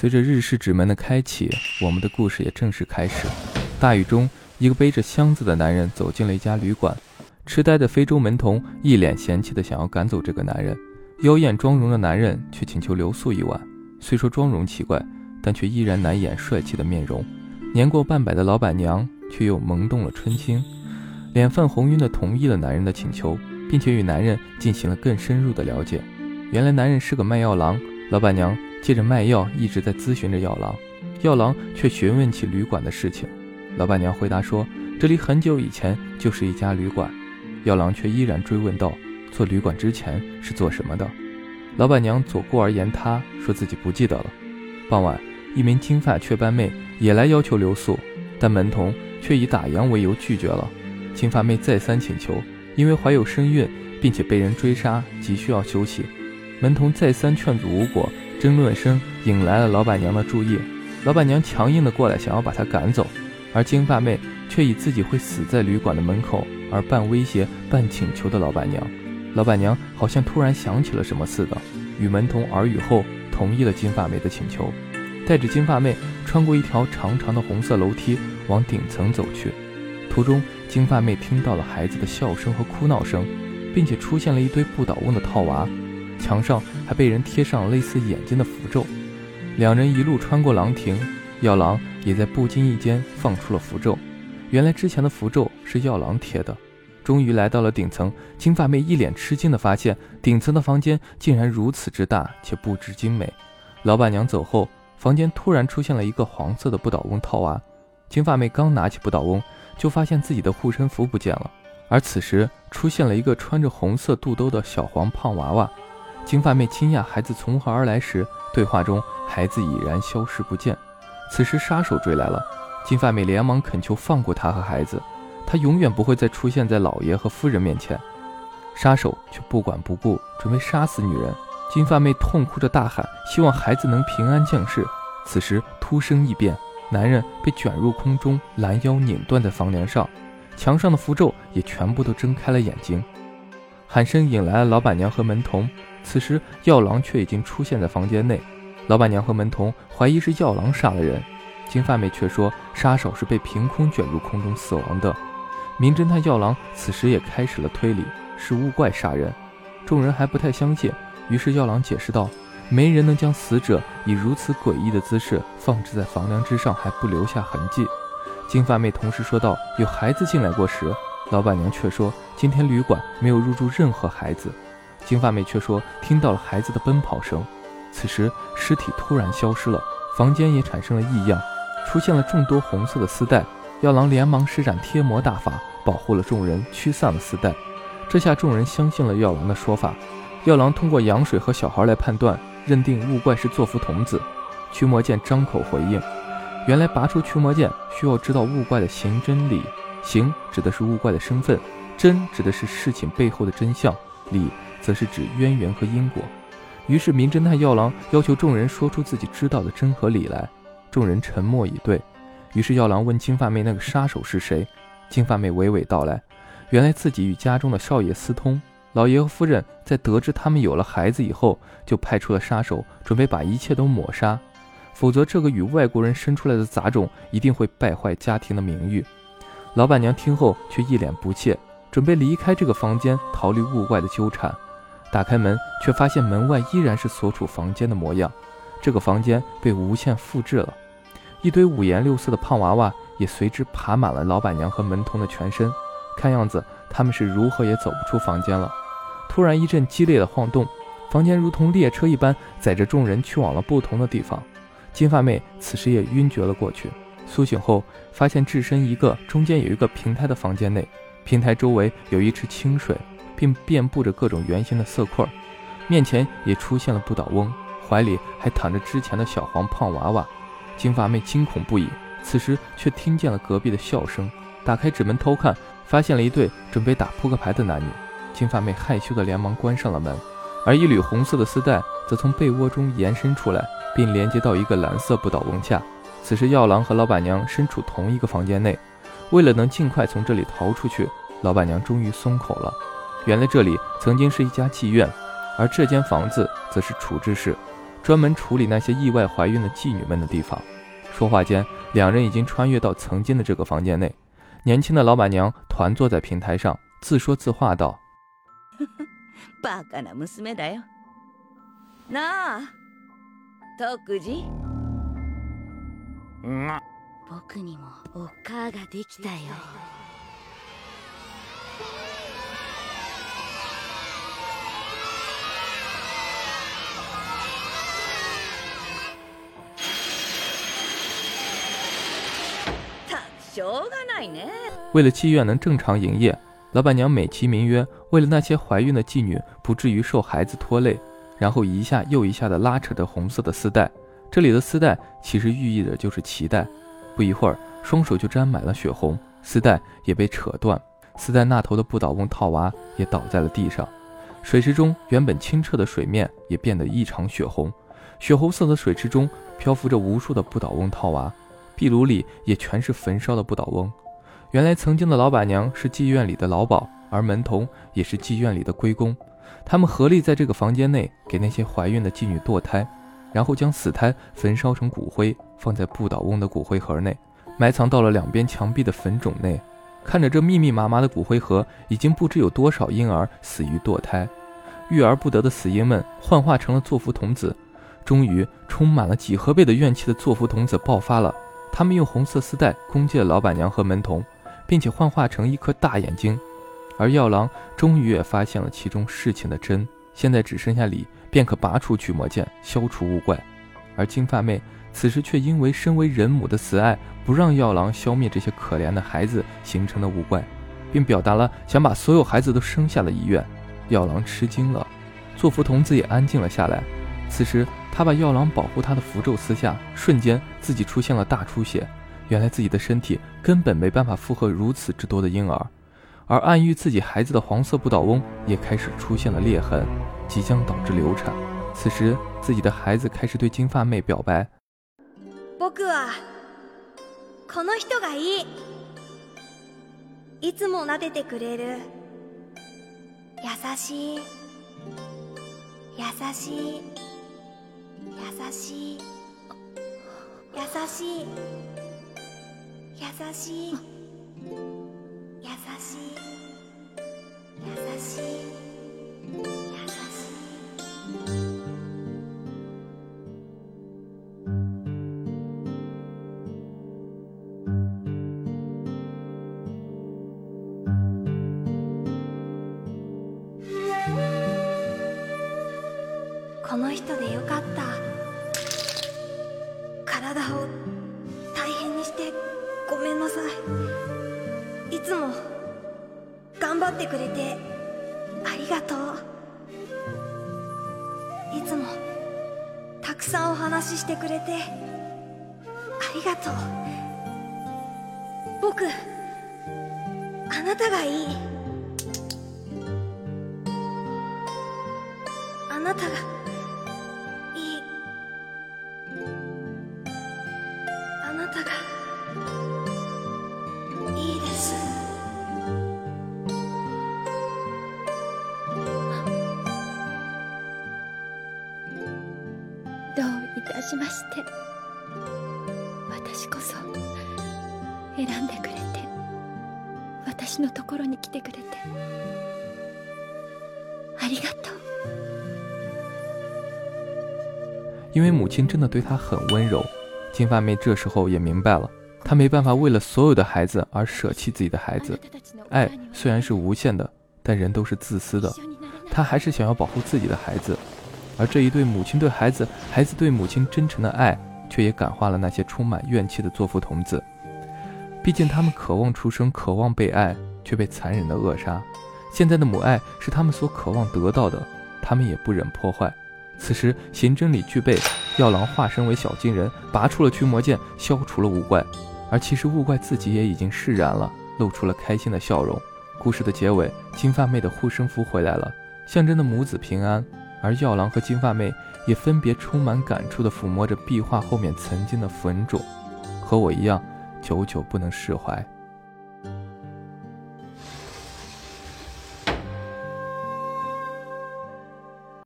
随着日式纸门的开启，我们的故事也正式开始。大雨中，一个背着箱子的男人走进了一家旅馆。痴呆的非洲门童一脸嫌弃的想要赶走这个男人。妖艳妆容的男人却请求留宿一晚。虽说妆容奇怪，但却依然难掩帅气的面容。年过半百的老板娘却又萌动了春心，脸泛红晕的同意了男人的请求，并且与男人进行了更深入的了解。原来男人是个卖药郎，老板娘。借着卖药，一直在咨询着药郎，药郎却询问起旅馆的事情。老板娘回答说：“这里很久以前就是一家旅馆。”药郎却依然追问道：“做旅馆之前是做什么的？”老板娘左顾而言他，说自己不记得了。傍晚，一名金发雀斑妹也来要求留宿，但门童却以打烊为由拒绝了。金发妹再三请求，因为怀有身孕，并且被人追杀，急需要休息。门童再三劝阻无果。争论声引来了老板娘的注意，老板娘强硬的过来，想要把她赶走，而金发妹却以自己会死在旅馆的门口而半威胁半请求的老板娘。老板娘好像突然想起了什么似的，与门童耳语后同意了金发妹的请求，带着金发妹穿过一条长长的红色楼梯往顶层走去。途中，金发妹听到了孩子的笑声和哭闹声，并且出现了一堆不倒翁的套娃。墙上还被人贴上类似眼睛的符咒，两人一路穿过廊亭，药郎也在不经意间放出了符咒。原来之前的符咒是药郎贴的。终于来到了顶层，金发妹一脸吃惊地发现，顶层的房间竟然如此之大且布置精美。老板娘走后，房间突然出现了一个黄色的不倒翁套娃。金发妹刚拿起不倒翁，就发现自己的护身符不见了，而此时出现了一个穿着红色肚兜的小黄胖娃娃。金发妹惊讶孩子从何而来时，对话中孩子已然消失不见。此时杀手追来了，金发妹连忙恳求放过他和孩子，他永远不会再出现在老爷和夫人面前。杀手却不管不顾，准备杀死女人。金发妹痛哭着大喊，希望孩子能平安降世。此时突生异变，男人被卷入空中，拦腰拧断在房梁上，墙上的符咒也全部都睁开了眼睛。喊声引来了老板娘和门童。此时，药郎却已经出现在房间内。老板娘和门童怀疑是药郎杀了人，金发妹却说杀手是被凭空卷入空中死亡的。名侦探药郎此时也开始了推理，是雾怪杀人。众人还不太相信，于是药郎解释道：“没人能将死者以如此诡异的姿势放置在房梁之上，还不留下痕迹。”金发妹同时说道：“有孩子进来过时。”老板娘却说：“今天旅馆没有入住任何孩子。”金发妹却说听到了孩子的奔跑声。此时，尸体突然消失了，房间也产生了异样，出现了众多红色的丝带。药郎连忙施展贴魔大法，保护了众人，驱散了丝带。这下众人相信了药郎的说法。药郎通过羊水和小孩来判断，认定雾怪是作福童子。驱魔剑张口回应：原来拔出驱魔剑需要知道雾怪的行真理。行指的是雾怪的身份，真指的是事情背后的真相，理。则是指渊源和因果。于是，名侦探药郎要求众人说出自己知道的真和理来。众人沉默以对。于是，药郎问金发妹：“那个杀手是谁？”金发妹娓娓道来：“原来自己与家中的少爷私通，老爷和夫人在得知他们有了孩子以后，就派出了杀手，准备把一切都抹杀。否则，这个与外国人生出来的杂种一定会败坏家庭的名誉。”老板娘听后却一脸不屑，准备离开这个房间，逃离物怪的纠缠。打开门，却发现门外依然是所处房间的模样。这个房间被无限复制了，一堆五颜六色的胖娃娃也随之爬满了老板娘和门童的全身。看样子，他们是如何也走不出房间了。突然一阵激烈的晃动，房间如同列车一般载着众人去往了不同的地方。金发妹此时也晕厥了过去。苏醒后，发现置身一个中间有一个平台的房间内，平台周围有一池清水。并遍布着各种圆形的色块，面前也出现了不倒翁，怀里还躺着之前的小黄胖娃娃。金发妹惊恐不已，此时却听见了隔壁的笑声，打开纸门偷看，发现了一对准备打扑克牌的男女。金发妹害羞的连忙关上了门，而一缕红色的丝带则从被窝中延伸出来，并连接到一个蓝色不倒翁下。此时药郎和老板娘身处同一个房间内，为了能尽快从这里逃出去，老板娘终于松口了。原来这里曾经是一家妓院，而这间房子则是处置室。 专门处理那些意外怀孕的妓女们的地方。说话间，两人已经穿越到曾经的这个房间内。年轻的老板娘团坐在平台上，自说自话道：“バカな娘だよ。なあ、徳次。僕にもおっかができたよ。” 为了妓院能正常营业，老板娘美其名曰为了那些怀孕的妓女不至于受孩子拖累，然后一下又一下地拉扯着红色的丝带。这里的丝带其实寓意的就是脐带。不一会儿，双手就沾满了血红，丝带也被扯断，丝带那头的不倒翁套娃也倒在了地上。水池中原本清澈的水面也变得异常血红，血红色的水池中漂浮着无数的不倒翁套娃。壁炉里也全是焚烧的不倒翁。原来曾经的老板娘是妓院里的老鸨，而门童也是妓院里的龟公。他们合力在这个房间内给那些怀孕的妓女堕胎，然后将死胎焚烧成骨灰，放在不倒翁的骨灰盒内，埋藏到了两边墙壁的坟冢内。看着这密密麻麻的骨灰盒，已经不知有多少婴儿死于堕胎，育而不得的死婴们幻化成了作福童子。终于，充满了几何倍的怨气的作福童子爆发了。他们用红色丝带攻击了老板娘和门童，并且幻化成一颗大眼睛。而药郎终于也发现了其中事情的真，现在只剩下李便可拔出驱魔剑，消除物怪。而金发妹此时却因为身为人母的慈爱，不让药郎消灭这些可怜的孩子形成的物怪，并表达了想把所有孩子都生下的意愿。药郎吃惊了，作福童子也安静了下来。此时。他把药郎保护他的符咒撕下，瞬间自己出现了大出血。原来自己的身体根本没办法负荷如此之多的婴儿，而暗喻自己孩子的黄色不倒翁也开始出现了裂痕，即将导致流产。此时，自己的孩子开始对金发妹表白：“僕はこの人がいい。いつも撫でてくれる優しい優しい。” 優しい。優しい。優しい。優しい。優しい。この人でよかった。体を大変にしてごめんなさい。いつも頑張ってくれてありがとう。いつもたくさんお話ししてくれてありがとう。僕あなたがいい。あなたがしまして私こそ選んでくれて私のところに来てくれてありがとう因为母亲真的对她很温柔，金发妹这时候也明白了，她没办法为了所有的孩子而舍弃自己的孩子。爱虽然是无限的，但人都是自私的，她还是想要保护自己的孩子。 而这一对母亲对孩子、孩子对母亲真诚的爱，却也感化了那些充满怨气的作福童子。毕竟他们渴望出生，渴望被爱，却被残忍的扼杀。现在的母爱是他们所渴望得到的，他们也不忍破坏。此时，刑真理具备，药郎化身为小金人，拔出了驱魔剑，消除了物怪。而其实物怪自己也已经释然了，露出了开心的笑容。故事的结尾，金发妹的护身符回来了，象征的母子平安。而药郎和金发妹也分别充满感触地抚摸着壁画后面曾经的坟冢，和我一样，久久不能释怀。